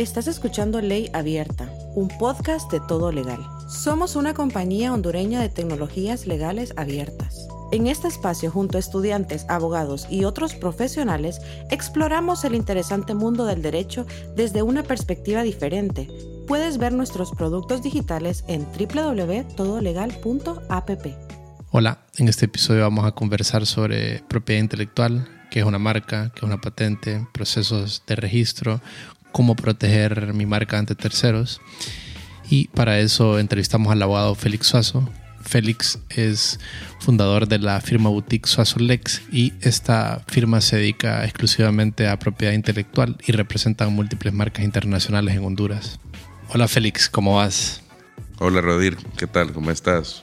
Estás escuchando Ley Abierta, un podcast de todo legal. Somos una compañía hondureña de tecnologías legales abiertas. En este espacio, junto a estudiantes, abogados y otros profesionales, exploramos el interesante mundo del derecho desde una perspectiva diferente. Puedes ver nuestros productos digitales en www.todolegal.app. Hola, en este episodio vamos a conversar sobre propiedad intelectual, qué es una marca, qué es una patente, procesos de registro, cómo proteger mi marca ante terceros. Y para eso entrevistamos al abogado Félix Suazo. Félix es fundador de la firma boutique Suazo Lex y esta firma se dedica exclusivamente a propiedad intelectual y representa múltiples marcas internacionales en Honduras. Hola Félix, ¿cómo vas? Hola Rodir, ¿qué tal? ¿Cómo estás?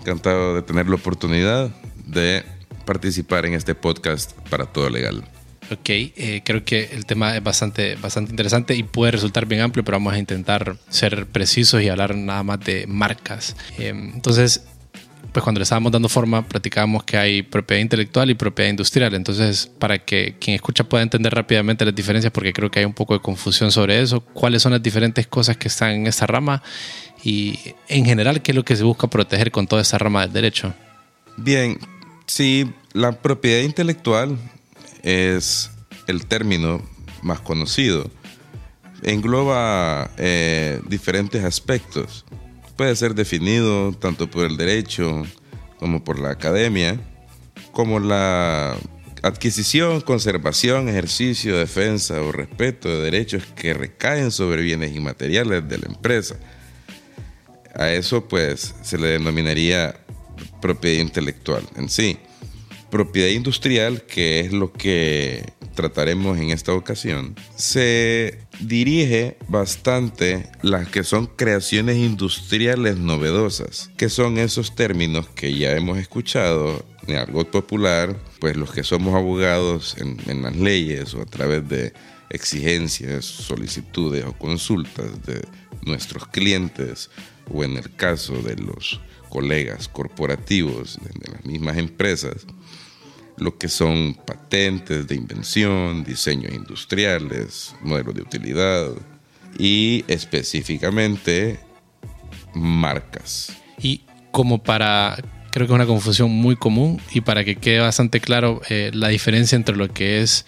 Encantado de tener la oportunidad de participar en este podcast para todo legal. Ok, eh, creo que el tema es bastante, bastante interesante y puede resultar bien amplio, pero vamos a intentar ser precisos y hablar nada más de marcas. Eh, entonces, pues cuando le estábamos dando forma, platicábamos que hay propiedad intelectual y propiedad industrial. Entonces, para que quien escucha pueda entender rápidamente las diferencias, porque creo que hay un poco de confusión sobre eso, cuáles son las diferentes cosas que están en esta rama y en general qué es lo que se busca proteger con toda esta rama del derecho. Bien, sí, la propiedad intelectual es el término más conocido. Engloba eh, diferentes aspectos. Puede ser definido tanto por el derecho como por la academia, como la adquisición, conservación, ejercicio, defensa o respeto de derechos que recaen sobre bienes inmateriales de la empresa. A eso pues se le denominaría propiedad intelectual en sí propiedad industrial, que es lo que trataremos en esta ocasión, se dirige bastante las que son creaciones industriales novedosas, que son esos términos que ya hemos escuchado en algo popular, pues los que somos abogados en, en las leyes o a través de exigencias, solicitudes o consultas de nuestros clientes o en el caso de los colegas corporativos de las mismas empresas, lo que son patentes de invención, diseños industriales, modelos de utilidad y específicamente marcas. Y como para, creo que es una confusión muy común y para que quede bastante claro eh, la diferencia entre lo que es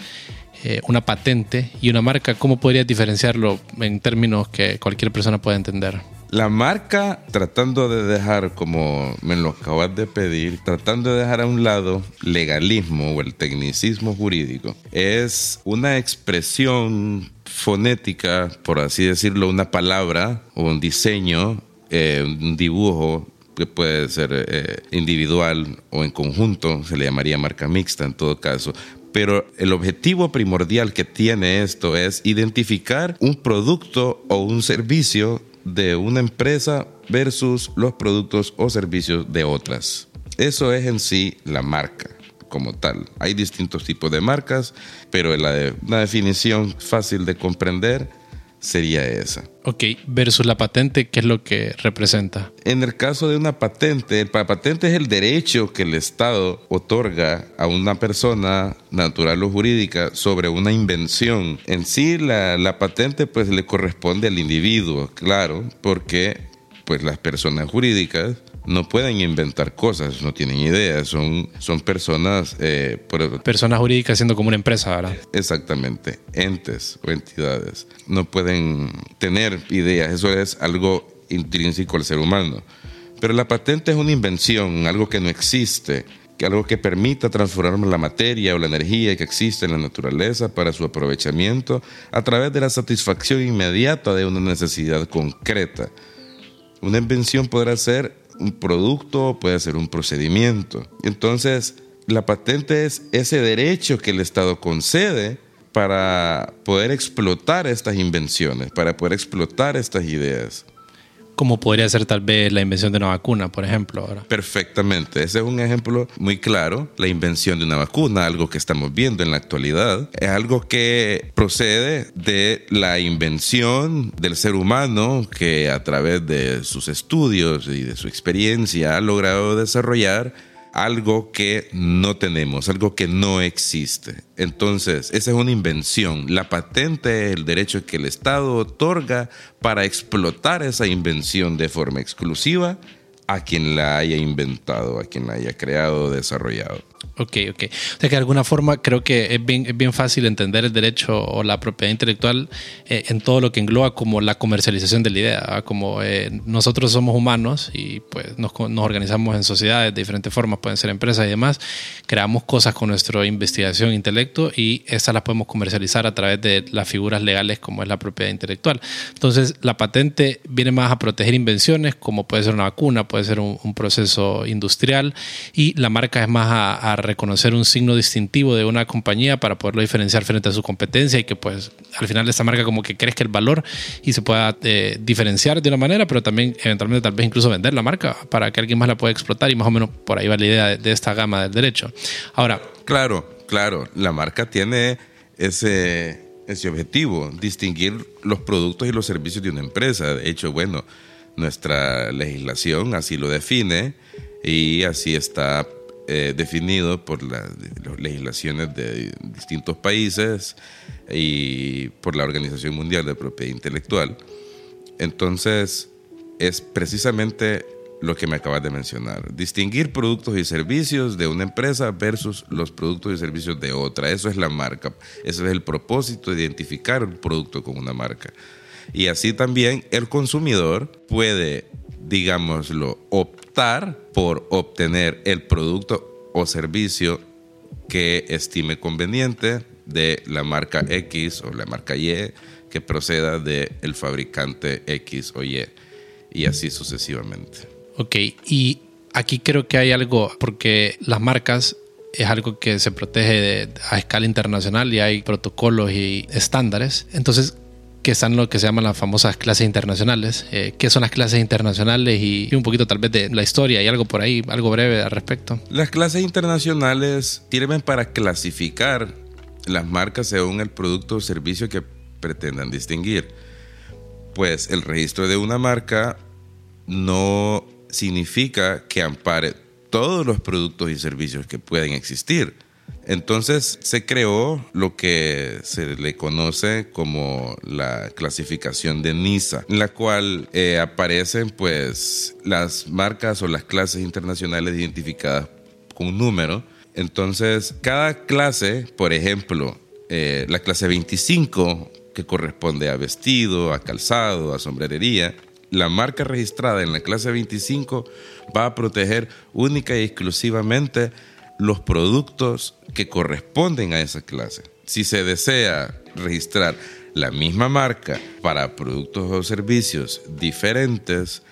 eh, una patente y una marca, ¿cómo podrías diferenciarlo en términos que cualquier persona pueda entender? La marca, tratando de dejar, como me lo acabas de pedir, tratando de dejar a un lado legalismo o el tecnicismo jurídico, es una expresión fonética, por así decirlo, una palabra o un diseño, eh, un dibujo que puede ser eh, individual o en conjunto, se le llamaría marca mixta en todo caso, pero el objetivo primordial que tiene esto es identificar un producto o un servicio de una empresa versus los productos o servicios de otras. Eso es en sí la marca como tal. Hay distintos tipos de marcas, pero la de, una definición fácil de comprender sería esa. Ok, versus la patente, ¿qué es lo que representa? En el caso de una patente, la patente es el derecho que el Estado otorga a una persona natural o jurídica sobre una invención. En sí, la, la patente pues le corresponde al individuo, claro, porque pues las personas jurídicas no pueden inventar cosas, no tienen ideas, son, son personas... Eh, personas jurídicas siendo como una empresa, ¿verdad? Exactamente, entes o entidades. No pueden tener ideas, eso es algo intrínseco al ser humano. Pero la patente es una invención, algo que no existe, que algo que permita transformar la materia o la energía que existe en la naturaleza para su aprovechamiento a través de la satisfacción inmediata de una necesidad concreta. Una invención podrá ser un producto, puede ser un procedimiento. Entonces, la patente es ese derecho que el Estado concede para poder explotar estas invenciones, para poder explotar estas ideas como podría ser tal vez la invención de una vacuna, por ejemplo. Perfectamente, ese es un ejemplo muy claro, la invención de una vacuna, algo que estamos viendo en la actualidad, es algo que procede de la invención del ser humano que a través de sus estudios y de su experiencia ha logrado desarrollar algo que no tenemos, algo que no existe. Entonces, esa es una invención. La patente es el derecho que el Estado otorga para explotar esa invención de forma exclusiva a quien la haya inventado, a quien la haya creado desarrollado. Ok, ok. O sea que de alguna forma creo que es bien, es bien fácil entender el derecho o la propiedad intelectual eh, en todo lo que engloba como la comercialización de la idea. Como eh, nosotros somos humanos y pues nos, nos, organizamos en sociedades de diferentes formas, pueden ser empresas y demás, creamos cosas con nuestra investigación, e intelecto y esas las podemos comercializar a través de las figuras legales como es la propiedad intelectual. Entonces la patente viene más a proteger invenciones como puede ser una vacuna, puede ser un, proceso industrial y la marca es más a reconocer un signo distintivo de una compañía para poderlo diferenciar frente a su competencia y que pues al final esta marca como que crezca el valor y se pueda eh, diferenciar de una manera, pero también eventualmente tal vez incluso vender la marca para que alguien más la pueda explotar y más o menos por ahí va la idea de, de esta gama del derecho. Ahora. Claro, claro, la marca tiene ese, ese objetivo, distinguir los productos y los servicios de una empresa. De hecho, bueno, nuestra legislación así lo define y así está eh, definido por las legislaciones de distintos países y por la Organización Mundial de Propiedad Intelectual. Entonces, es precisamente lo que me acabas de mencionar. Distinguir productos y servicios de una empresa versus los productos y servicios de otra. Eso es la marca. Ese es el propósito de identificar un producto con una marca. Y así también el consumidor puede, digámoslo, optar por obtener el producto o servicio que estime conveniente de la marca X o la marca Y que proceda del el fabricante X o Y y así sucesivamente. Ok, y aquí creo que hay algo, porque las marcas es algo que se protege de, a escala internacional y hay protocolos y estándares. Entonces, que están lo que se llaman las famosas clases internacionales. Eh, ¿Qué son las clases internacionales y, un poquito tal vez de la historia y algo por ahí, algo breve al respecto? Las clases internacionales sirven para clasificar las marcas según el producto o servicio que pretendan distinguir. Pues el registro de una marca no significa que ampare todos los productos y servicios que pueden existir entonces se creó lo que se le conoce como la clasificación de NISA, en la cual eh, aparecen pues las marcas o las clases internacionales identificadas con un número. Entonces cada clase, por ejemplo, eh, la clase 25 que corresponde a vestido, a calzado, a sombrerería, la marca registrada en la clase 25 va a proteger única y exclusivamente los productos que corresponden a esa clase. Si se desea registrar la misma marca para productos o servicios diferentes,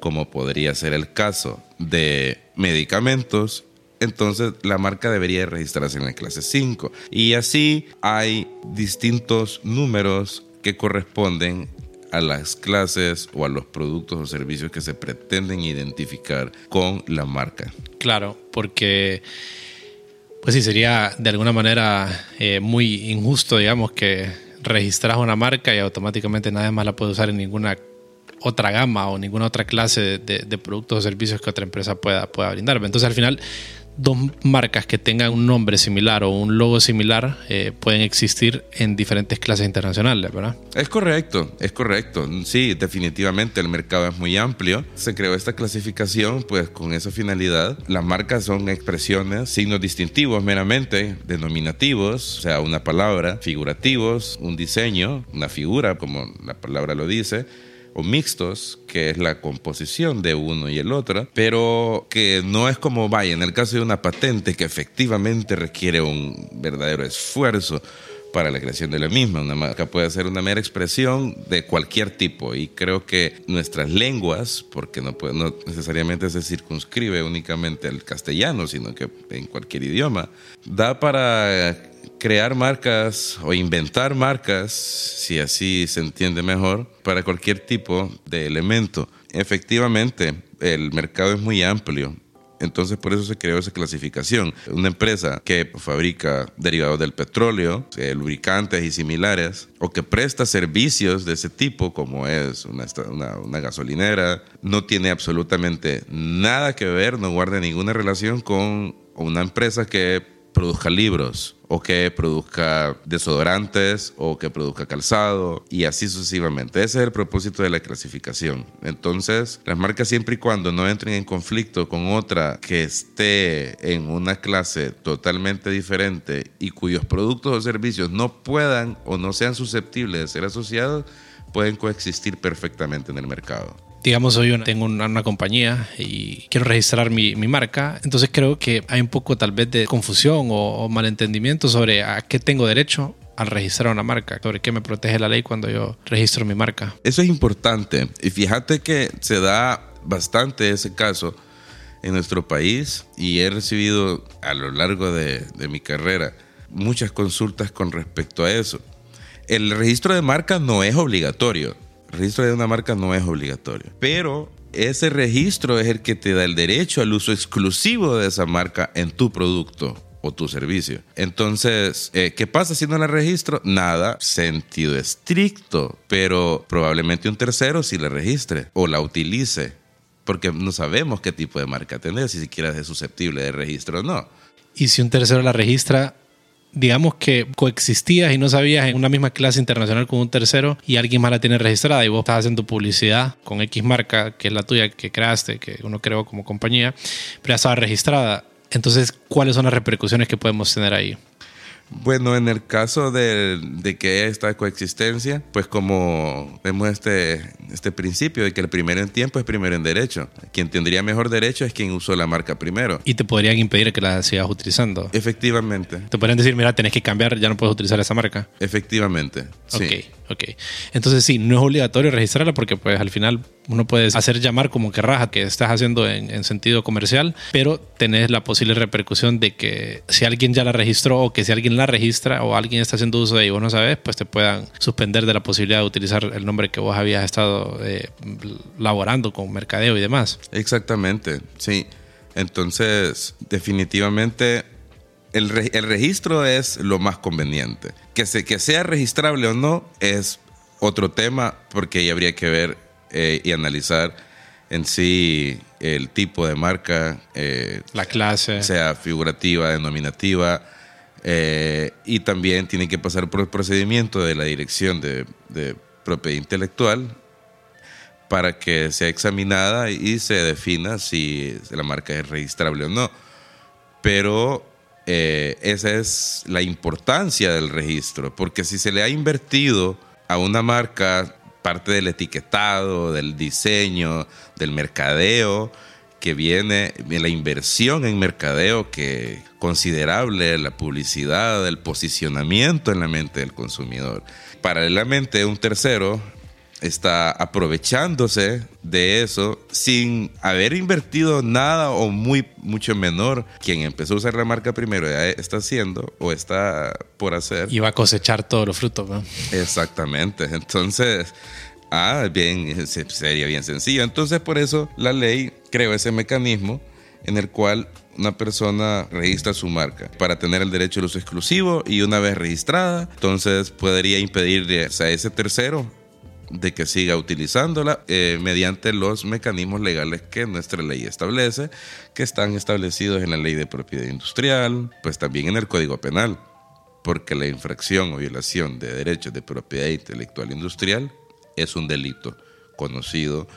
como podría ser el caso de medicamentos, entonces la marca debería registrarse en la clase 5. Y así hay distintos números que corresponden a las clases o a los productos o servicios que se pretenden identificar con la marca. Claro, porque pues sí, sería de alguna manera eh, muy injusto, digamos, que registras una marca y automáticamente nadie más la puede usar en ninguna otra gama o ninguna otra clase de, de productos o servicios que otra empresa pueda, pueda brindar. Entonces al final dos marcas que tengan un nombre similar o un logo similar eh, pueden existir en diferentes clases internacionales, ¿verdad? Es correcto, es correcto. Sí, definitivamente el mercado es muy amplio. Se creó esta clasificación pues con esa finalidad. Las marcas son expresiones, signos distintivos meramente, denominativos, o sea, una palabra, figurativos, un diseño, una figura, como la palabra lo dice o mixtos, que es la composición de uno y el otro, pero que no es como vaya, en el caso de una patente que efectivamente requiere un verdadero esfuerzo para la creación de la misma. Una marca puede ser una mera expresión de cualquier tipo y creo que nuestras lenguas, porque no, puede, no necesariamente se circunscribe únicamente al castellano, sino que en cualquier idioma, da para crear marcas o inventar marcas, si así se entiende mejor, para cualquier tipo de elemento. Efectivamente, el mercado es muy amplio. Entonces por eso se creó esa clasificación. Una empresa que fabrica derivados del petróleo, eh, lubricantes y similares, o que presta servicios de ese tipo, como es una, una, una gasolinera, no tiene absolutamente nada que ver, no guarda ninguna relación con una empresa que produzca libros o que produzca desodorantes o que produzca calzado y así sucesivamente. Ese es el propósito de la clasificación. Entonces, las marcas siempre y cuando no entren en conflicto con otra que esté en una clase totalmente diferente y cuyos productos o servicios no puedan o no sean susceptibles de ser asociados, pueden coexistir perfectamente en el mercado digamos, hoy tengo una, compañía y quiero registrar mi, marca, entonces creo que hay un poco tal vez de confusión o, malentendimiento sobre a qué tengo derecho al registrar una marca, sobre qué me protege la ley cuando yo registro mi marca. Eso es importante y fíjate que se da bastante ese caso en nuestro país y he recibido a lo largo de, de mi carrera muchas consultas con respecto a eso. El registro de marca no es obligatorio registro de una marca no es obligatorio, pero ese registro es el que te da el derecho al uso exclusivo de esa marca en tu producto o tu servicio. Entonces, eh, ¿qué pasa si no la registro? Nada, sentido estricto, pero probablemente un tercero sí la registre o la utilice, porque no sabemos qué tipo de marca tener, si siquiera es susceptible de registro o no. Y si un tercero la registra, digamos que coexistías y no sabías en una misma clase internacional con un tercero y alguien más la tiene registrada y vos estás haciendo publicidad con X marca, que es la tuya que creaste, que uno creó como compañía, pero ya estaba registrada. Entonces, ¿cuáles son las repercusiones que podemos tener ahí? Bueno, en el caso de, de, que esta coexistencia, pues como vemos este, este principio de que el primero en tiempo es primero en derecho. Quien tendría mejor derecho es quien usó la marca primero. Y te podrían impedir que la sigas utilizando. Efectivamente. Te podrían decir, mira, tenés que cambiar, ya no puedes utilizar esa marca. Efectivamente. Sí. Ok. Ok. Entonces sí, no es obligatorio registrarla porque pues al final uno puede hacer llamar como que raja que estás haciendo en, sentido comercial, pero tenés la posible repercusión de que si alguien ya la registró o que si alguien la registra o alguien está haciendo uso de y vos no sabes, pues te puedan suspender de la posibilidad de utilizar el nombre que vos habías estado eh, laborando con mercadeo y demás. Exactamente, sí. Entonces, definitivamente el, registro es lo más conveniente. Que, se, que sea registrable o no es otro tema porque ahí habría que ver eh, y analizar en sí el tipo de marca. Eh, la clase. Sea figurativa, denominativa. Eh, y también tiene que pasar por el procedimiento de la dirección de, de propiedad intelectual para que sea examinada y se defina si la marca es registrable o no. Pero eh, esa es la importancia del registro, porque si se le ha invertido a una marca parte del etiquetado, del diseño, del mercadeo, que viene la inversión en mercadeo que considerable, la publicidad, el posicionamiento en la mente del consumidor. Paralelamente, un tercero está aprovechándose de eso sin haber invertido nada o muy mucho menor. Quien empezó a usar la marca primero ya está haciendo o está por hacer. Y va a cosechar todos los frutos. Exactamente. Entonces, ah, bien, sería bien sencillo. Entonces, por eso la ley creó ese mecanismo en el cual una persona registra su marca para tener el derecho al uso exclusivo y una vez registrada, entonces podría impedirle a ese tercero de que siga utilizándola eh, mediante los mecanismos legales que nuestra ley establece, que están establecidos en la ley de propiedad industrial, pues también en el Código Penal, porque la infracción o violación de derechos de propiedad intelectual industrial es un delito conocido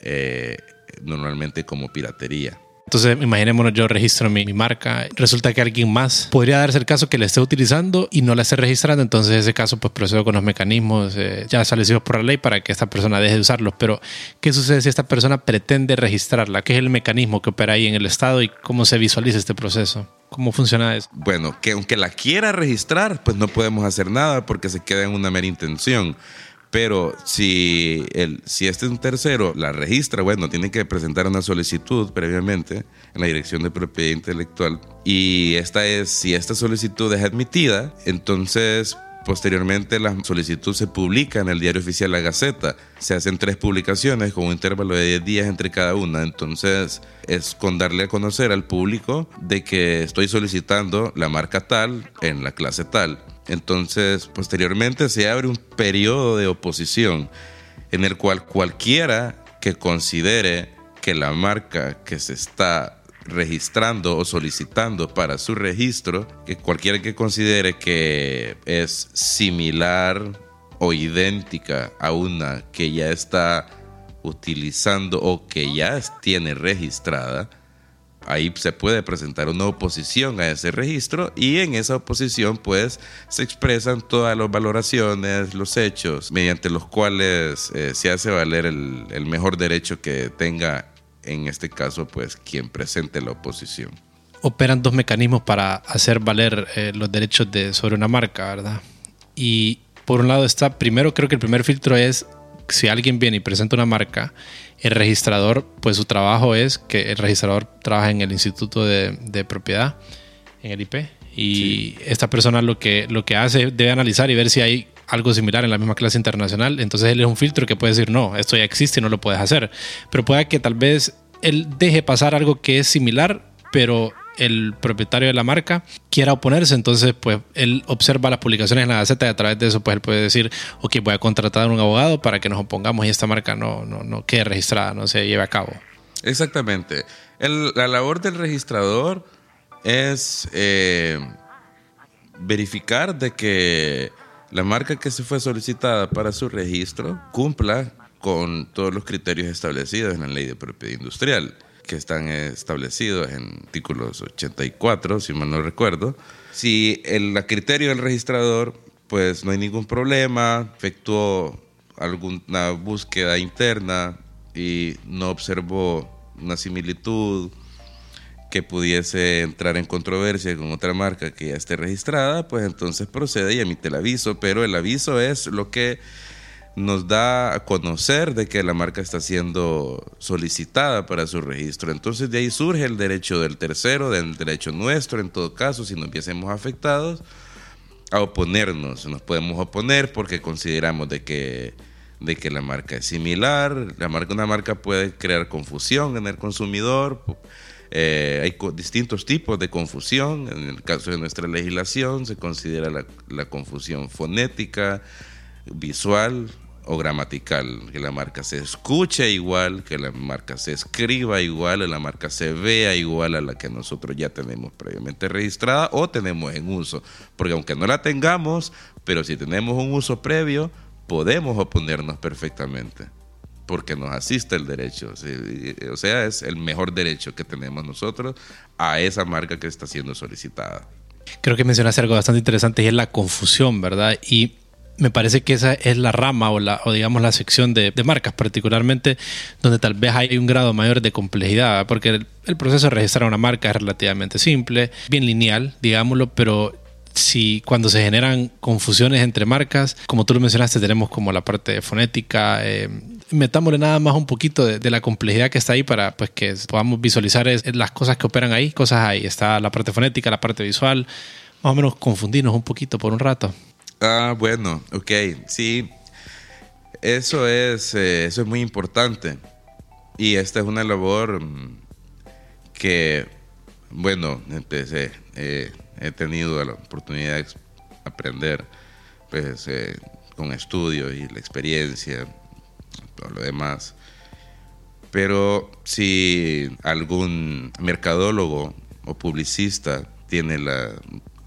eh, normalmente como piratería. Entonces, imaginémonos, yo registro mi, marca, resulta que alguien más podría darse el caso que la esté utilizando y no la esté registrando, entonces en ese caso pues procedo con los mecanismos eh, ya establecidos por la ley para que esta persona deje de usarlos. Pero, ¿qué sucede si esta persona pretende registrarla? ¿Qué es el mecanismo que opera ahí en el Estado y cómo se visualiza este proceso? ¿Cómo funciona eso? Bueno, que aunque la quiera registrar, pues no podemos hacer nada porque se queda en una mera intención. Pero si, el, si este es un tercero la registra, bueno, tiene que presentar una solicitud previamente en la Dirección de Propiedad Intelectual. Y esta es, si esta solicitud es admitida, entonces Posteriormente la solicitud se publica en el diario oficial La Gaceta. Se hacen tres publicaciones con un intervalo de 10 días entre cada una. Entonces es con darle a conocer al público de que estoy solicitando la marca tal en la clase tal. Entonces posteriormente se abre un periodo de oposición en el cual cualquiera que considere que la marca que se está registrando o solicitando para su registro, que cualquiera que considere que es similar o idéntica a una que ya está utilizando o que ya tiene registrada, ahí se puede presentar una oposición a ese registro y en esa oposición pues se expresan todas las valoraciones, los hechos mediante los cuales eh, se hace valer el, mejor derecho que tenga en este caso, pues quien presente la oposición. Operan dos mecanismos para hacer valer eh, los derechos de, sobre una marca, ¿verdad? Y por un lado está, primero creo que el primer filtro es si alguien viene y presenta una marca, el registrador, pues su trabajo es que el registrador trabaja en el Instituto de, de Propiedad, en el IP, y esta persona lo que, lo que hace debe analizar y ver si hay algo similar en la misma clase internacional, entonces él es un filtro que puede decir, no, esto ya existe y no lo puedes hacer. Pero puede que tal vez él deje pasar algo que es similar, pero el propietario de la marca quiera oponerse, entonces pues él observa las publicaciones en la Gaceta y a través de eso pues él puede decir, ok, voy a contratar a un abogado para que nos opongamos y esta marca no, no, no quede registrada, no se lleve a cabo. Exactamente. la labor del registrador es eh, verificar de que la marca que se fue solicitada para su registro cumpla con todos los criterios establecidos en la ley de propiedad industrial, que están establecidos en artículos 84, si mal no recuerdo. Si el criterio del registrador, pues no hay ningún problema, efectuó alguna búsqueda interna y no observó una similitud que pudiese entrar en controversia con otra marca que ya esté registrada, pues entonces procede y emite el aviso, pero el aviso es lo que nos da a conocer de que la marca está siendo solicitada para su registro. Entonces de ahí surge el derecho del tercero, del derecho nuestro, en todo caso, si nos viésemos afectados, a oponernos. Nos podemos oponer porque consideramos de que, de que la marca es similar, la marca, una marca puede crear confusión en el consumidor eh, hay distintos tipos de confusión. En el caso de nuestra legislación se considera la, confusión fonética, visual o gramatical. Que la marca se escuche igual, que la marca se escriba igual, que la marca se vea igual a la que nosotros ya tenemos previamente registrada o tenemos en uso. Porque aunque no la tengamos, pero si tenemos un uso previo, podemos oponernos perfectamente porque nos asiste el derecho. O sea, es el mejor derecho que tenemos nosotros a esa marca que está siendo solicitada. Creo que mencionaste algo bastante interesante y es la confusión, ¿verdad? Y me parece que esa es la rama o, la, o digamos la sección de, marcas particularmente donde tal vez hay un grado mayor de complejidad, porque el, proceso de registrar una marca es relativamente simple, bien lineal, digámoslo, pero si cuando se generan confusiones entre marcas, como tú lo mencionaste, tenemos como la parte fonética, eh, metámosle nada más un poquito de, la complejidad que está ahí para pues que podamos visualizar las cosas que operan ahí, cosas ahí. Está la parte fonética, la parte visual, más o menos confundirnos un poquito por un rato. Ah, bueno, ok, sí. Eso es, eh, eso es muy importante. Y esta es una labor mm, que, bueno, empecé, eh, he tenido la oportunidad de aprender pues, eh, con estudios y la experiencia todo lo demás. Pero si algún mercadólogo o publicista tiene la,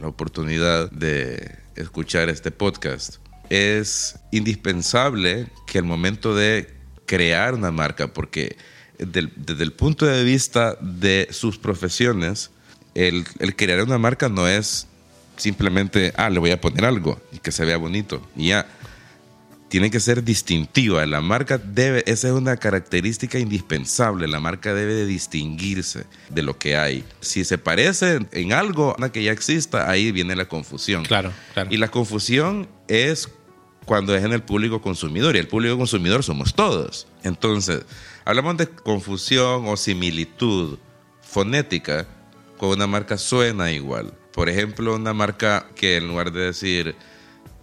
oportunidad de escuchar este podcast, es indispensable que al momento de crear una marca, porque desde el punto de vista de sus profesiones, el, el, crear una marca no es simplemente, ah, le voy a poner algo y que se vea bonito y ya tiene que ser distintiva. La marca debe, esa es una característica indispensable. La marca debe de distinguirse de lo que hay. Si se parece en algo a que ya exista, ahí viene la confusión. Claro, claro. Y la confusión es cuando es en el público consumidor. Y el público consumidor somos todos. Entonces, hablamos de confusión o similitud fonética con una marca suena igual. Por ejemplo, una marca que en lugar de decir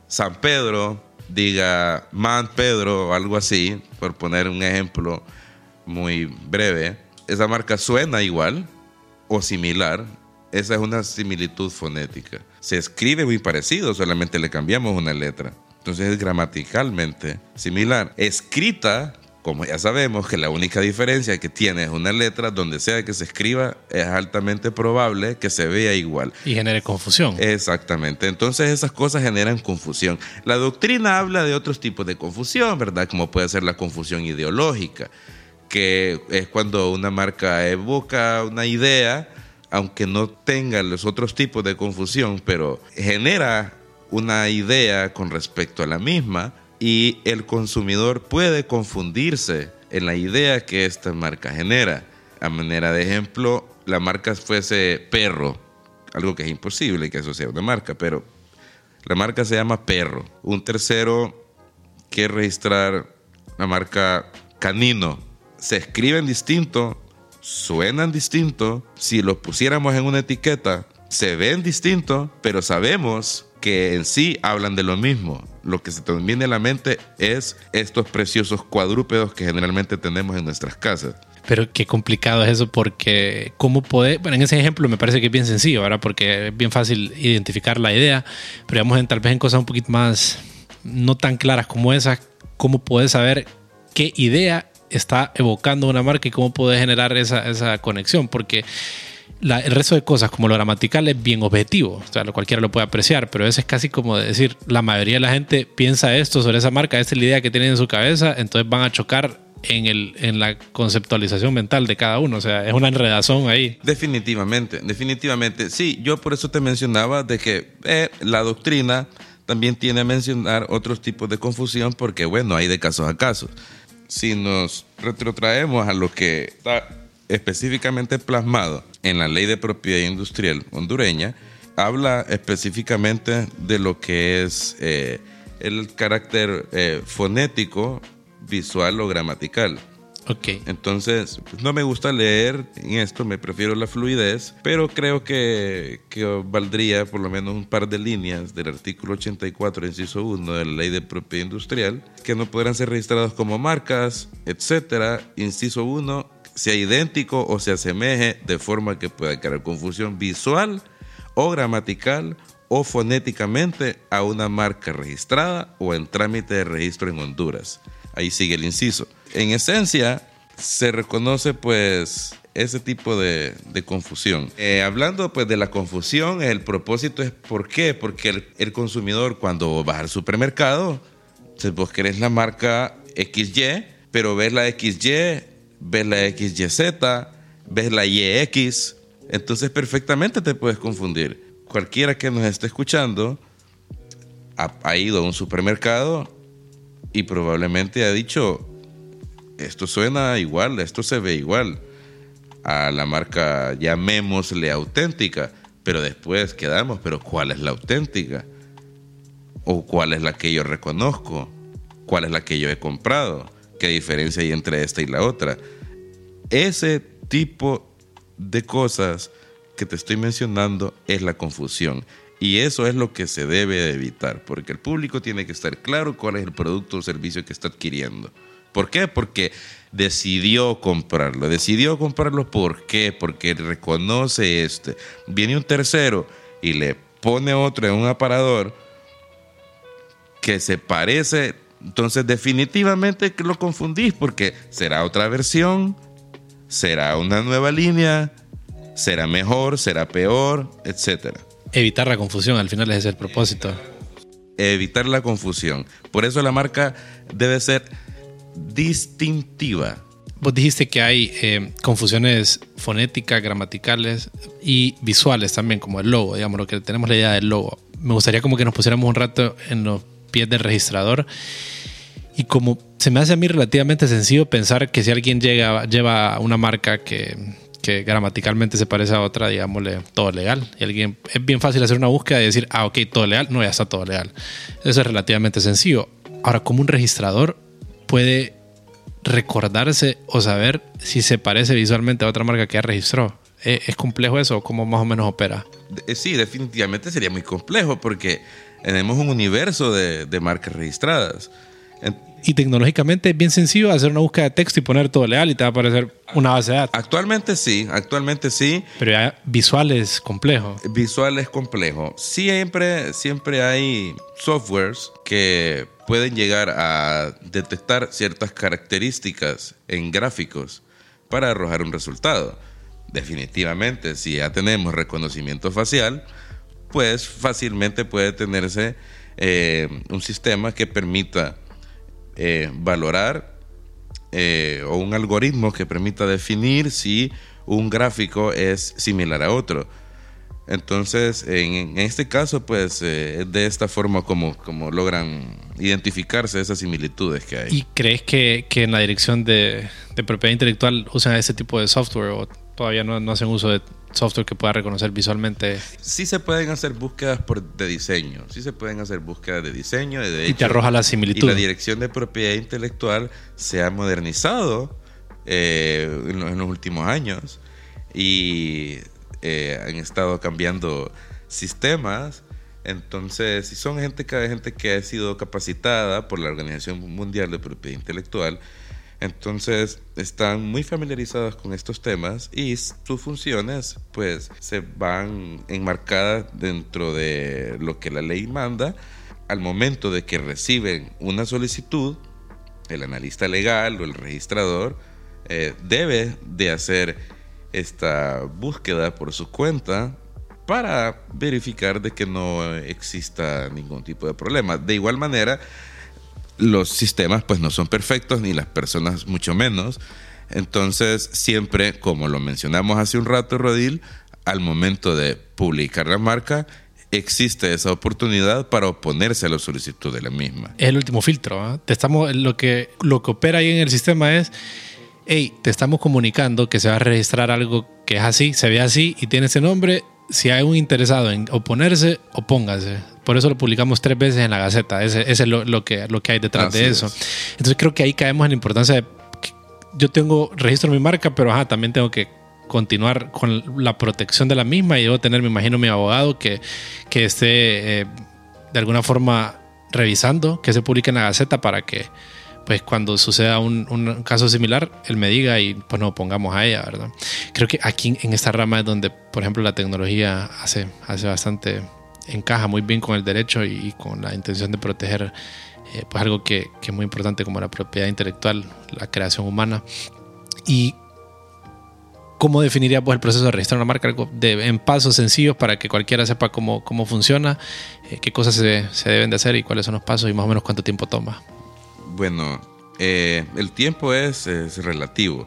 San Pedro diga Man Pedro o algo así, por poner un ejemplo muy breve, esa marca suena igual o similar. Esa es una similitud fonética. Se escribe muy parecido, solamente le cambiamos una letra. Entonces es gramaticalmente similar. Escrita como ya sabemos que la única diferencia que tiene es una letra, donde sea que se escriba, es altamente probable que se vea igual. Y genere confusión. Exactamente. Entonces esas cosas generan confusión. La doctrina habla de otros tipos de confusión, ¿verdad? Como puede ser la confusión ideológica, que es cuando una marca evoca una idea, aunque no tenga los otros tipos de confusión, pero genera una idea con respecto a la misma y el consumidor puede confundirse en la idea que esta marca genera. A manera de ejemplo, la marca fuese perro, algo que es imposible que eso sea una marca, pero la marca se llama perro. Un tercero quiere registrar la marca canino. Se escriben distinto, suenan distinto. Si los pusiéramos en una etiqueta, se ven distinto, pero sabemos que en sí hablan de lo mismo. Lo que se te viene a la mente es estos preciosos cuadrúpedos que generalmente tenemos en nuestras casas. Pero qué complicado es eso porque cómo puede, bueno, en ese ejemplo me parece que es bien sencillo, ¿verdad? Porque es bien fácil identificar la idea, pero vamos en, tal vez en cosas un poquito más no tan claras como esa, cómo puedes saber qué idea está evocando una marca y cómo puedes generar esa, esa conexión, porque el resto de cosas, como lo gramatical, es bien objetivo. O sea, cualquiera lo puede apreciar, pero eso es casi como decir, la mayoría de la gente piensa esto sobre esa marca, esta es la idea que tienen en su cabeza, entonces van a chocar en, el, en la conceptualización mental de cada uno. O sea, es una enredazón ahí. Definitivamente, definitivamente. Sí, yo por eso te mencionaba de que eh, la doctrina también tiene a mencionar otros tipos de confusión porque, bueno, hay de casos a casos. Si nos retrotraemos a lo que está específicamente plasmado en la ley de propiedad industrial hondureña, habla específicamente de lo que es eh, el carácter eh, fonético, visual o gramatical. Ok. Entonces, pues, no me gusta leer en esto, me prefiero la fluidez, pero creo que, que, valdría por lo menos un par de líneas del artículo 84, inciso 1 de la ley de propiedad industrial, que no podrán ser registrados como marcas, etcétera. Inciso 1, sea idéntico o se asemeje de forma que pueda crear confusión visual o gramatical o fonéticamente a una marca registrada o en trámite de registro en Honduras. Ahí sigue el inciso. En esencia, se reconoce pues ese tipo de, confusión. Eh, hablando pues de la confusión, el propósito es ¿por qué? Porque el, consumidor cuando va al supermercado, vos querés la marca XY, pero ves la XY ves la XYZ, ves la YX, entonces perfectamente te puedes confundir. Cualquiera que nos esté escuchando ha, ido a un supermercado y probablemente ha dicho, esto suena igual, esto se ve igual a la marca, llamémosle auténtica, pero después quedamos, pero ¿cuál es la auténtica? ¿O cuál es la que yo reconozco? ¿Cuál es la que yo he comprado? ¿Qué diferencia hay entre esta y la otra? Ese tipo de cosas que te estoy mencionando es la confusión. Y eso es lo que se debe de evitar, porque el público tiene que estar claro cuál es el producto o servicio que está adquiriendo. ¿Por qué? Porque decidió comprarlo. Decidió comprarlo ¿por qué? Porque reconoce este. Viene un tercero y le pone otro en un aparador que se parece entonces definitivamente que lo confundís porque será otra versión, será una nueva línea, será mejor, será peor, etcétera. Evitar la confusión, al final ese es el propósito. Evitar la confusión. Por eso la marca debe ser distintiva. Vos dijiste que hay eh, confusiones fonéticas, gramaticales y visuales también, como el logo, digamos, lo que tenemos la idea del logo. Me gustaría como que nos pusiéramos un rato en los pies del registrador. Y como se me hace a mí relativamente sencillo pensar que si alguien llega, lleva una marca que, gramaticalmente se parece a otra, digámosle, todo legal. Y alguien, es bien fácil hacer una búsqueda y decir, ah, ok, todo legal, no, ya está todo legal. Eso es relativamente sencillo. Ahora, ¿cómo un registrador puede recordarse o saber si se parece visualmente a otra marca que ya registró? ¿Es complejo eso cómo más o menos opera? Sí, definitivamente sería muy complejo porque tenemos un universo de, de marcas registradas. Y tecnológicamente es bien sencillo hacer una búsqueda de texto y poner todo legal y te va a aparecer una base de datos. actualmente sí, actualmente sí. Pero ya visual es complejo. Visual es complejo. Siempre, siempre hay softwares que pueden llegar a detectar ciertas características en gráficos para arrojar un resultado. Definitivamente, si ya tenemos reconocimiento facial, pues fácilmente puede tenerse eh, un sistema que permita eh, valorar eh, o un algoritmo que permita definir si un gráfico es similar a otro. Entonces, en, este caso, pues es de esta forma como, como logran identificarse esas similitudes que hay. ¿Y crees que, que en la dirección de, de propiedad intelectual usan ese tipo de software o todavía no, no hacen uso de software que pueda reconocer visualmente? Sí se pueden hacer búsquedas por, de diseño, sí se pueden hacer búsquedas de diseño. De Y te arroja la Y similitud. la dirección de propiedad intelectual se ha modernizado eh, en, los, en los últimos años y eh, han estado cambiando sistemas. Entonces, si son gente que, gente que ha sido capacitada por la Organización Mundial de Propiedad Intelectual, entonces están muy familiarizadas con estos temas y sus funciones pues se van enmarcadas dentro de lo que la ley manda al momento de que reciben una solicitud, el analista legal o el registrador eh, debe de hacer esta búsqueda por su cuenta para verificar de que no exista ningún tipo de problema. De igual manera, los sistemas pues no son perfectos ni las personas mucho menos. Entonces, siempre, como lo mencionamos hace un rato, Rodil, al momento de publicar la marca, existe esa oportunidad para oponerse a la solicitud de la misma. Es el último filtro. ¿ah? Te estamos, lo, que, lo que opera ahí en el sistema es, hey, te estamos comunicando que se va a registrar algo que es así, se ve así y tiene ese nombre. Si hay un interesado en oponerse, opóngase. Por eso lo publicamos tres veces en la Gaceta. Ese, ese es lo, lo que, lo que hay detrás Así de es. eso. Entonces creo que ahí caemos en la importancia de... Yo tengo registro de mi marca, pero ajá, también tengo que continuar con la protección de la misma y debo tener, me imagino, mi abogado que, que esté eh, de alguna forma revisando que se publique en la Gaceta para que pues cuando suceda un, un caso similar, él me diga y pues nos pongamos a ella, ¿verdad? Creo que aquí en esta rama es donde, por ejemplo, la tecnología hace, hace bastante, encaja muy bien con el derecho y, con la intención de proteger eh, pues algo que, que es muy importante como la propiedad intelectual, la creación humana. Y ¿Cómo definirías vos el proceso de registrar una marca de, en pasos sencillos para que cualquiera sepa cómo, cómo funciona, eh, qué cosas se, se deben de hacer y cuáles son los pasos y más o menos cuánto tiempo toma? Bueno, eh, el tiempo es, es relativo.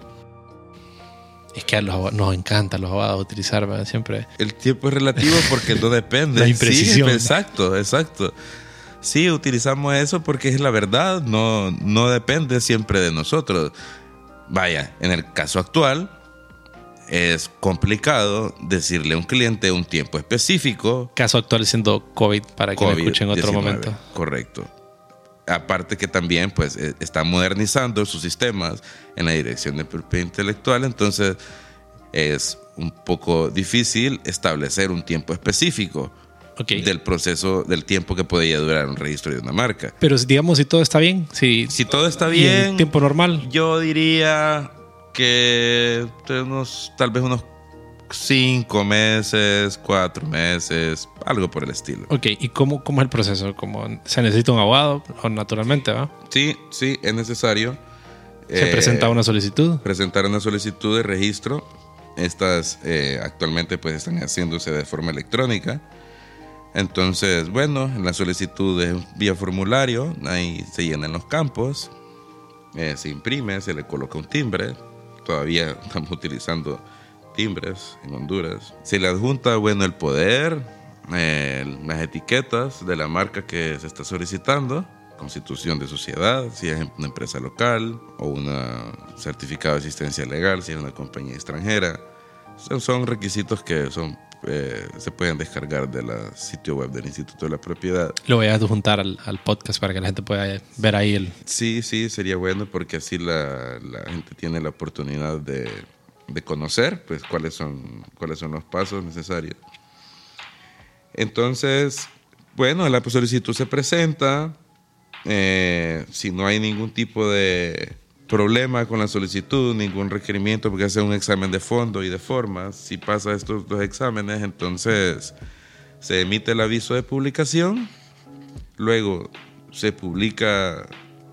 Es que a los abogados- nos encanta a los abogados utilizar ¿verdad? siempre. El tiempo es relativo porque no depende. La imprecisión. Sí, exacto, exacto. Sí, utilizamos eso porque es la verdad, no, no depende siempre de nosotros. Vaya, en el caso actual es complicado decirle a un cliente un tiempo específico. Caso actual siendo COVID para que lo escuchen en otro COVID-19, momento. Correcto. Aparte que también pues eh, está modernizando sus sistemas en la dirección de propiedad intelectual, entonces es un poco difícil establecer un tiempo específico del proceso, del tiempo que podría durar un registro de una marca. Pero si- digamos si todo está bien, si, Si todo está bien, tiempo normal, yo diría que unos, tal vez unos cinco meses, cuatro meses, algo por el estilo. ok. ¿Y cómo, cómo es el proceso? ¿Cómo, ¿Se necesita un abogado? O naturalmente, ¿va? Sí, sí, es necesario. Se eh, presenta una solicitud. presentar una solicitud de registro. Estas eh, actualmente pues están haciéndose de forma electrónica. Entonces, bueno, en la solicitud es vía formulario, ahí se llenan los campos, eh, se imprime, se le coloca un timbre. Todavía estamos utilizando timbres en Honduras. Se le adjunta, bueno, el poder, eh, las etiquetas de la marca que se está solicitando, constitución de sociedad, si es una empresa local, o un certificado de asistencia legal, si es una compañía extranjera. Son, son requisitos que son, eh, se pueden descargar del sitio web del Instituto de la Propiedad. Lo voy a adjuntar al, al podcast para que la gente pueda ver ahí el... Sí, sí, sería bueno porque así la, la gente tiene la oportunidad de, de conocer pues, cuáles, son, cuáles son los pasos necesarios. Entonces, Bueno, la solicitud se presenta. eh, si no hay ningún tipo de problema con la solicitud, ningún requerimiento, porque hace un examen de fondo y de forma. Si pasa estos dos exámenes, entonces se emite el aviso de publicación. Luego se publica,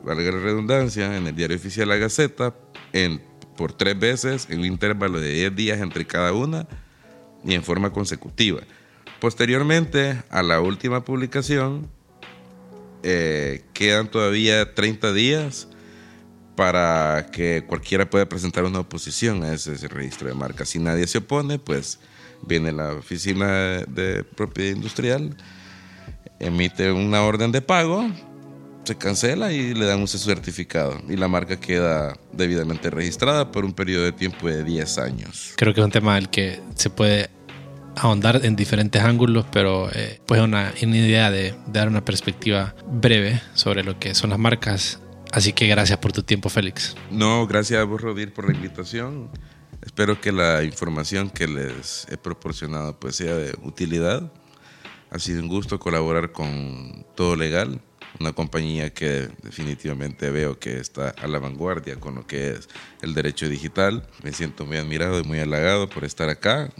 valga la redundancia, en el diario oficial La Gaceta en, por tres veces en un intervalo de 10 días entre cada una y en forma consecutiva. Posteriormente a la última publicación, eh, quedan todavía 30 días para que cualquiera pueda presentar una oposición a ese, registro de marca. Si nadie se opone, pues viene la oficina de propiedad industrial, emite una orden de pago, se cancela y le dan un certificado. Y la marca queda debidamente registrada por un periodo de tiempo de 10 años. Creo que es un tema del que se puede ahondar en diferentes ángulos, pero eh, pues una, una idea de, de dar una perspectiva breve sobre lo que son las marcas. Así que gracias por tu tiempo, Félix. No, gracias a vos, Rodir, por la invitación. Espero que la información que les he proporcionado pues sea de utilidad. Ha sido un gusto colaborar con Todo Legal, una compañía que definitivamente veo que está a la vanguardia con lo que es el derecho digital. Me siento muy admirado y muy halagado por estar acá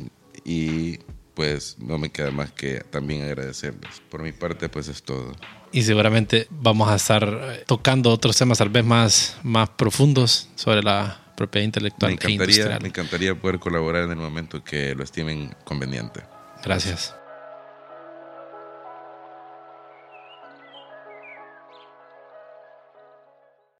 y pues no me queda más que también agradecerles. Por mi parte pues es todo. Y seguramente vamos a estar eh, tocando otros temas tal vez más, más profundos sobre la propiedad intelectual Me e encantaría, industrial. me encantaría poder colaborar en el momento que lo estimen conveniente. Gracias.